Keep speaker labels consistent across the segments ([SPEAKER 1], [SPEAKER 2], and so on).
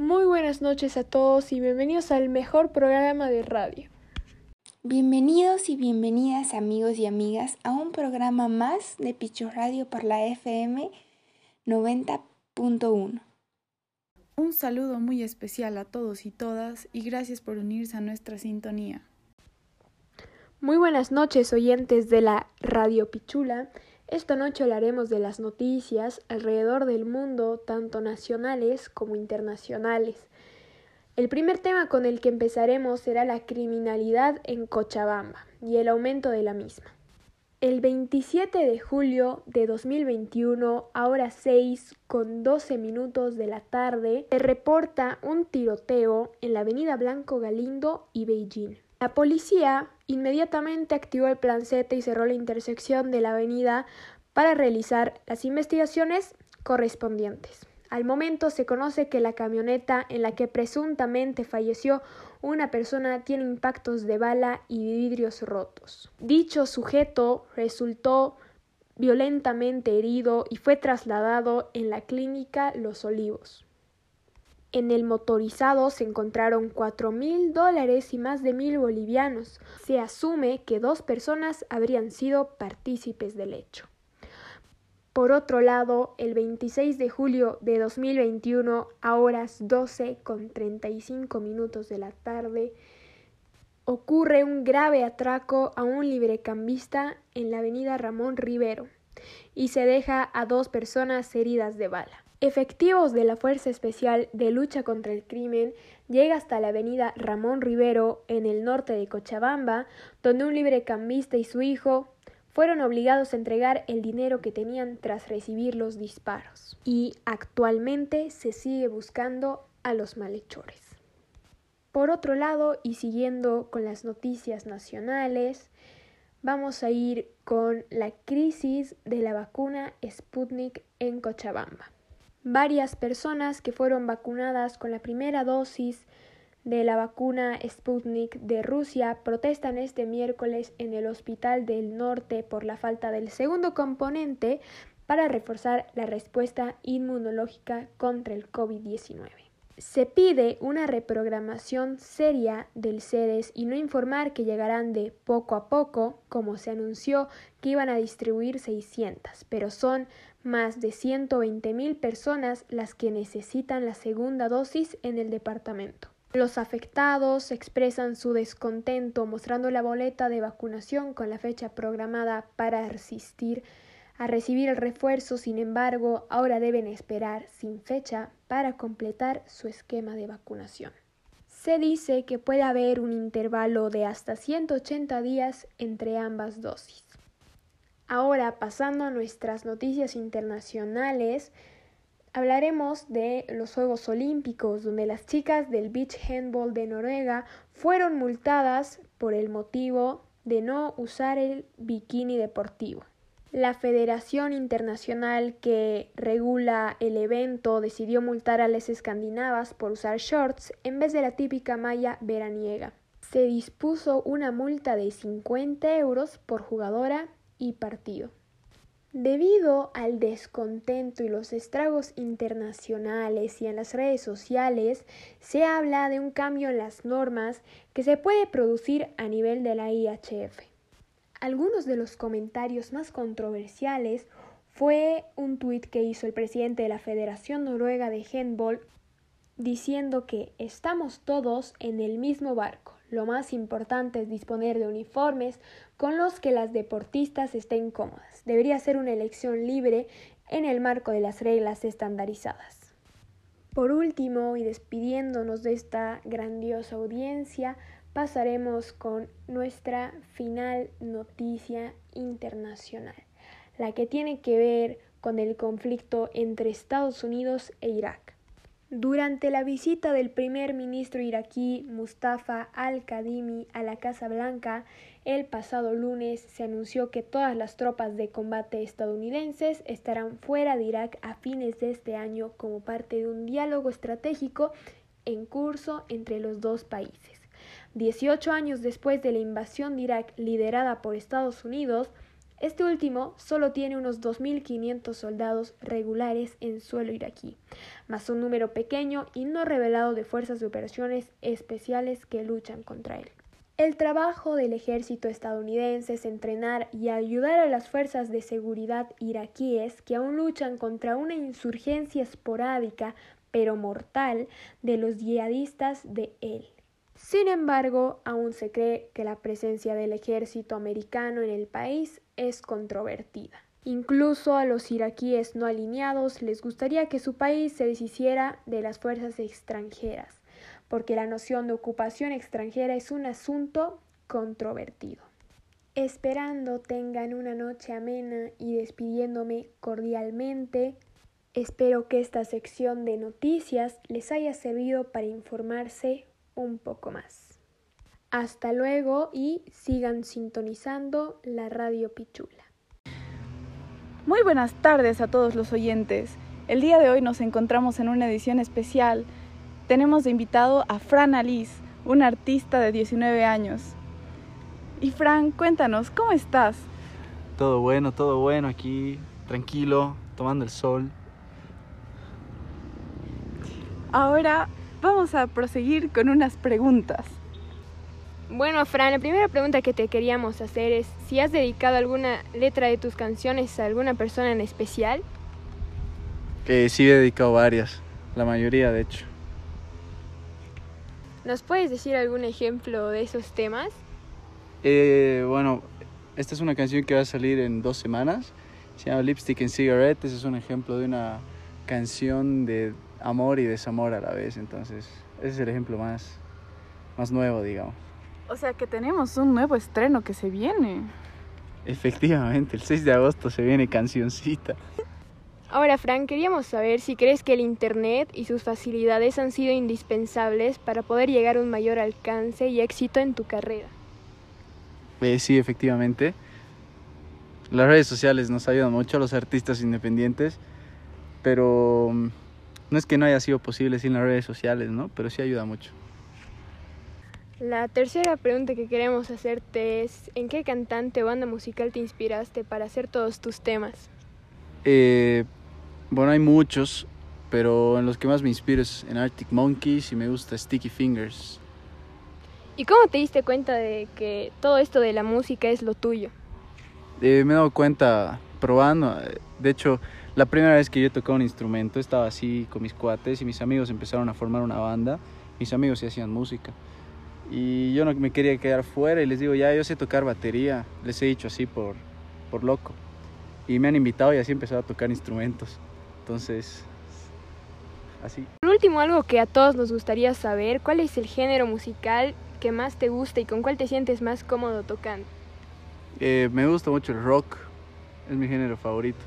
[SPEAKER 1] Muy buenas noches a todos y bienvenidos al mejor programa de radio.
[SPEAKER 2] Bienvenidos y bienvenidas amigos y amigas a un programa más de Picho Radio por la FM 90.1.
[SPEAKER 3] Un saludo muy especial a todos y todas y gracias por unirse a nuestra sintonía.
[SPEAKER 1] Muy buenas noches oyentes de la Radio Pichula. Esta noche hablaremos de las noticias alrededor del mundo, tanto nacionales como internacionales. El primer tema con el que empezaremos será la criminalidad en Cochabamba y el aumento de la misma. El 27 de julio de 2021, a horas 6 con 12 minutos de la tarde, se reporta un tiroteo en la avenida Blanco Galindo y Beijing. La policía inmediatamente activó el plan y cerró la intersección de la avenida para realizar las investigaciones correspondientes. Al momento se conoce que la camioneta en la que presuntamente falleció una persona tiene impactos de bala y vidrios rotos. Dicho sujeto resultó violentamente herido y fue trasladado en la clínica Los Olivos. En el motorizado se encontraron cuatro mil dólares y más de mil bolivianos. Se asume que dos personas habrían sido partícipes del hecho. Por otro lado, el 26 de julio de 2021, a horas 12 con 35 minutos de la tarde, ocurre un grave atraco a un librecambista en la avenida Ramón Rivero y se deja a dos personas heridas de bala. Efectivos de la Fuerza Especial de Lucha contra el Crimen llega hasta la avenida Ramón Rivero en el norte de Cochabamba, donde un librecambista y su hijo fueron obligados a entregar el dinero que tenían tras recibir los disparos. Y actualmente se sigue buscando a los malhechores. Por otro lado, y siguiendo con las noticias nacionales, vamos a ir con la crisis de la vacuna Sputnik en Cochabamba. Varias personas que fueron vacunadas con la primera dosis de la vacuna Sputnik de Rusia protestan este miércoles en el Hospital del Norte por la falta del segundo componente para reforzar la respuesta inmunológica contra el COVID-19. Se pide una reprogramación seria del CEDES y no informar que llegarán de poco a poco, como se anunció que iban a distribuir 600, pero son más de 120 mil personas las que necesitan la segunda dosis en el departamento. Los afectados expresan su descontento mostrando la boleta de vacunación con la fecha programada para asistir a recibir el refuerzo, sin embargo, ahora deben esperar sin fecha para completar su esquema de vacunación. Se dice que puede haber un intervalo de hasta 180 días entre ambas dosis. Ahora, pasando a nuestras noticias internacionales, Hablaremos de los Juegos Olímpicos, donde las chicas del beach handball de Noruega fueron multadas por el motivo de no usar el bikini deportivo. La Federación Internacional que regula el evento decidió multar a las escandinavas por usar shorts en vez de la típica malla veraniega. Se dispuso una multa de 50 euros por jugadora y partido. Debido al descontento y los estragos internacionales y en las redes sociales, se habla de un cambio en las normas que se puede producir a nivel de la IHF. Algunos de los comentarios más controversiales fue un tuit que hizo el presidente de la Federación Noruega de Handball diciendo que estamos todos en el mismo barco. Lo más importante es disponer de uniformes con los que las deportistas estén cómodas. Debería ser una elección libre en el marco de las reglas estandarizadas. Por último, y despidiéndonos de esta grandiosa audiencia, pasaremos con nuestra final noticia internacional, la que tiene que ver con el conflicto entre Estados Unidos e Irak. Durante la visita del primer ministro iraquí Mustafa al-Kadhimi a la Casa Blanca el pasado lunes se anunció que todas las tropas de combate estadounidenses estarán fuera de Irak a fines de este año como parte de un diálogo estratégico en curso entre los dos países. Dieciocho años después de la invasión de Irak liderada por Estados Unidos, Este último solo tiene unos 2.500 soldados regulares en suelo iraquí, más un número pequeño y no revelado de fuerzas de operaciones especiales que luchan contra él. El trabajo del ejército estadounidense es entrenar y ayudar a las fuerzas de seguridad iraquíes que aún luchan contra una insurgencia esporádica pero mortal de los yihadistas de él. Sin embargo, aún se cree que la presencia del ejército americano en el país es controvertida. Incluso a los iraquíes no alineados les gustaría que su país se deshiciera de las fuerzas extranjeras porque la noción de ocupación extranjera es un asunto controvertido. Esperando tengan una noche amena y despidiéndome cordialmente, espero que esta sección de noticias les haya servido para informarse un poco más. Hasta luego y sigan sintonizando la radio Pichula.
[SPEAKER 3] Muy buenas tardes a todos los oyentes. El día de hoy nos encontramos en una edición especial tenemos de invitado a Fran Alice, un artista de 19 años. Y Fran, cuéntanos, ¿cómo estás?
[SPEAKER 4] Todo bueno, todo bueno aquí, tranquilo, tomando el sol.
[SPEAKER 3] Ahora vamos a proseguir con unas preguntas.
[SPEAKER 1] Bueno, Fran, la primera pregunta que te queríamos hacer es si has dedicado alguna letra de tus canciones a alguna persona en especial.
[SPEAKER 4] Eh, sí, he dedicado varias, la mayoría de hecho.
[SPEAKER 1] ¿Nos puedes decir algún ejemplo de esos temas?
[SPEAKER 4] Eh, bueno, esta es una canción que va a salir en dos semanas. Se llama Lipstick and Cigarette. Ese es un ejemplo de una canción de amor y desamor a la vez. Entonces, ese es el ejemplo más, más nuevo, digamos.
[SPEAKER 3] O sea que tenemos un nuevo estreno que se viene.
[SPEAKER 4] Efectivamente, el 6 de agosto se viene cancioncita.
[SPEAKER 1] Ahora, Frank, queríamos saber si crees que el Internet y sus facilidades han sido indispensables para poder llegar a un mayor alcance y éxito en tu carrera.
[SPEAKER 4] Eh, sí, efectivamente. Las redes sociales nos ayudan mucho a los artistas independientes, pero mm, no es que no haya sido posible sin las redes sociales, ¿no? Pero sí ayuda mucho.
[SPEAKER 1] La tercera pregunta que queremos hacerte es, ¿en qué cantante o banda musical te inspiraste para hacer todos tus temas?
[SPEAKER 4] Eh, bueno, hay muchos, pero en los que más me inspiro es en Arctic Monkeys y me gusta Sticky Fingers.
[SPEAKER 1] ¿Y cómo te diste cuenta de que todo esto de la música es lo tuyo?
[SPEAKER 4] Eh, me he dado cuenta probando. De hecho, la primera vez que yo tocaba un instrumento estaba así con mis cuates y mis amigos empezaron a formar una banda. Mis amigos sí hacían música. Y yo no me quería quedar fuera y les digo, ya yo sé tocar batería. Les he dicho así por, por loco. Y me han invitado y así he a tocar instrumentos. Entonces, así.
[SPEAKER 1] Por último, algo que a todos nos gustaría saber, ¿cuál es el género musical que más te gusta y con cuál te sientes más cómodo tocando?
[SPEAKER 4] Eh, me gusta mucho el rock, es mi género favorito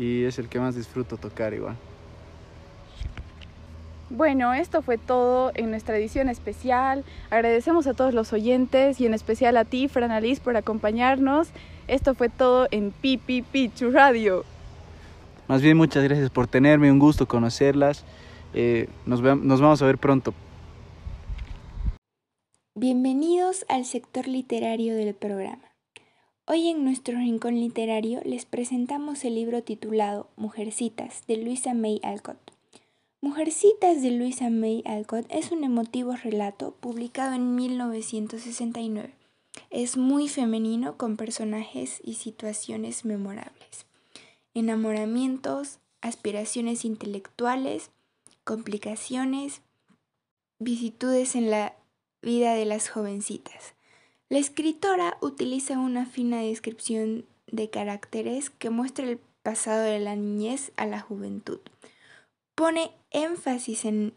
[SPEAKER 4] y es el que más disfruto tocar igual.
[SPEAKER 3] Bueno, esto fue todo en nuestra edición especial. Agradecemos a todos los oyentes y en especial a ti, Fran Alice, por acompañarnos. Esto fue todo en Pipi Pichu Radio.
[SPEAKER 4] Más bien muchas gracias por tenerme, un gusto conocerlas. Eh, nos, nos vamos a ver pronto.
[SPEAKER 2] Bienvenidos al sector literario del programa. Hoy en nuestro rincón literario les presentamos el libro titulado Mujercitas de Luisa May Alcott. Mujercitas de Luisa May Alcott es un emotivo relato publicado en 1969. Es muy femenino con personajes y situaciones memorables enamoramientos, aspiraciones intelectuales, complicaciones, vicitudes en la vida de las jovencitas. La escritora utiliza una fina descripción de caracteres que muestra el pasado de la niñez a la juventud. Pone énfasis en,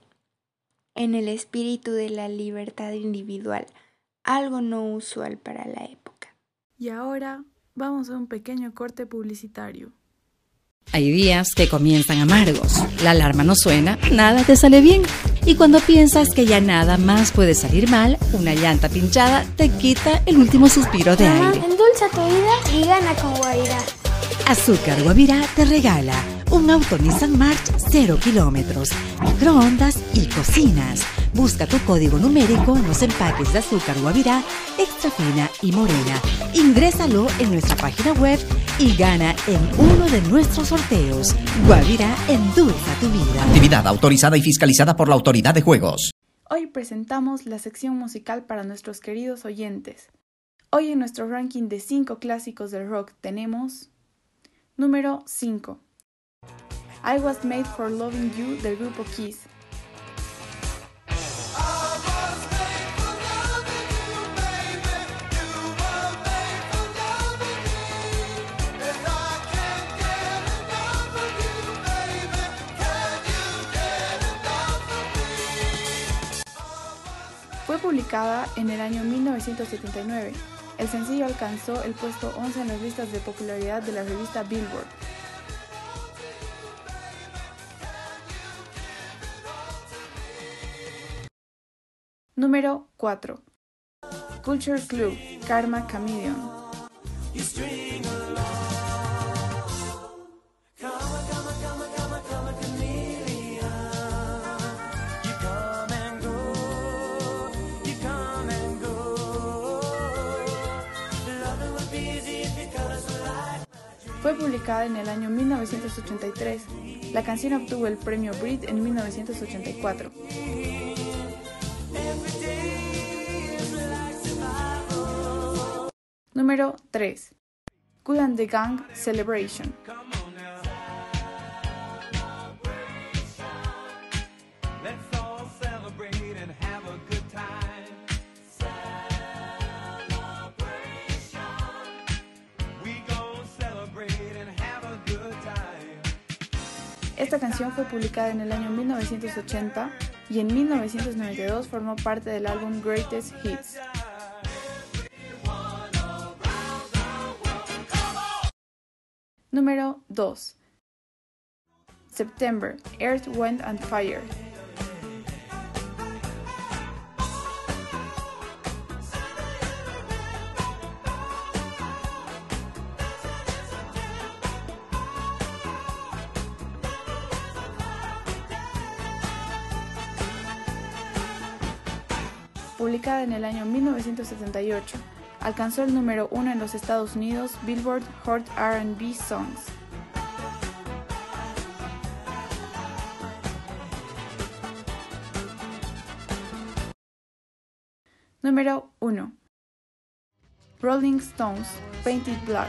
[SPEAKER 2] en el espíritu de la libertad individual, algo no usual para la época.
[SPEAKER 3] Y ahora vamos a un pequeño corte publicitario.
[SPEAKER 5] Hay días que comienzan amargos, la alarma no suena, nada te sale bien. Y cuando piensas que ya nada más puede salir mal, una llanta pinchada te quita el último suspiro de aire.
[SPEAKER 6] Endulza tu vida y gana con Guavirá.
[SPEAKER 5] Azúcar Guavirá te regala un auto Nissan March 0 kilómetros, microondas y cocinas. Busca tu código numérico en los empaques de azúcar Guavirá, extra fina y morena. Ingrésalo en nuestra página web y gana en uno de nuestros sorteos. Guavirá endulza tu vida.
[SPEAKER 6] Actividad autorizada y fiscalizada por la Autoridad de Juegos.
[SPEAKER 3] Hoy presentamos la sección musical para nuestros queridos oyentes. Hoy en nuestro ranking de 5 clásicos del rock tenemos número 5. I Was Made for Loving You del grupo Kiss. Fue publicada en el año 1979. El sencillo alcanzó el puesto 11 en las listas de popularidad de la revista Billboard. Número 4. Culture Club, Karma Chameleon. Fue publicada en el año 1983. La canción obtuvo el premio Brit en 1984. Número 3. Cool and the Gang Celebration. Esta canción fue publicada en el año 1980 y en 1992 formó parte del álbum Greatest Hits. Número 2. September, Earth, Wind and Fire. Publicada en el año 1978, alcanzó el número 1 en los Estados Unidos Billboard Hot RB Songs. Número 1. Rolling Stones, Painted Black.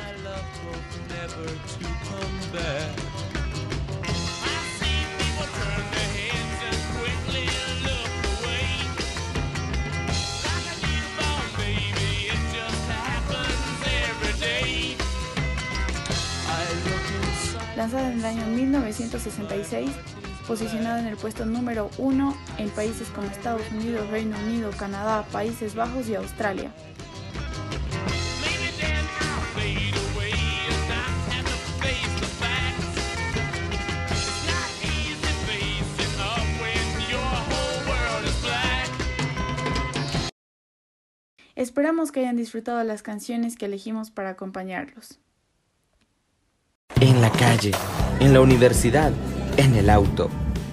[SPEAKER 3] Lanzada en el año 1966, posicionada en el puesto número 1 en países como Estados Unidos, Reino Unido, Canadá, Países Bajos y Australia. Esperamos que hayan disfrutado las canciones que elegimos para acompañarlos.
[SPEAKER 7] En la calle, en la universidad, en el auto,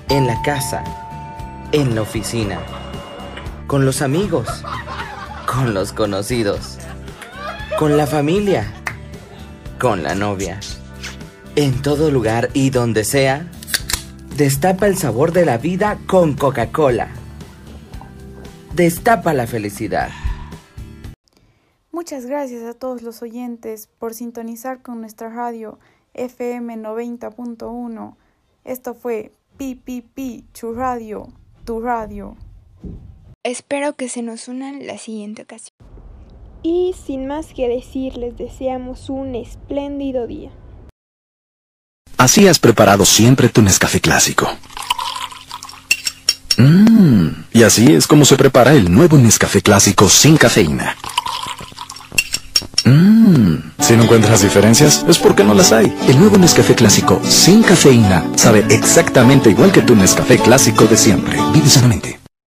[SPEAKER 7] en la casa, en la oficina, con los amigos, con los conocidos, con la familia, con la novia. En todo lugar y donde sea, destapa el sabor de la vida con Coca-Cola. Destapa la felicidad.
[SPEAKER 3] Muchas gracias a todos los oyentes por sintonizar con nuestra radio FM 90.1. Esto fue PPP, tu radio, tu radio.
[SPEAKER 2] Espero que se nos unan la siguiente ocasión.
[SPEAKER 1] Y sin más que decir, les deseamos un espléndido día.
[SPEAKER 8] Así has preparado siempre tu Nescafé clásico. Mmm, y así es como se prepara el nuevo Nescafé clásico sin cafeína. Mmm, si no encuentras diferencias, es porque no las hay. El nuevo Nescafé clásico sin cafeína sabe exactamente igual que tu Nescafé clásico de siempre. Vive sanamente.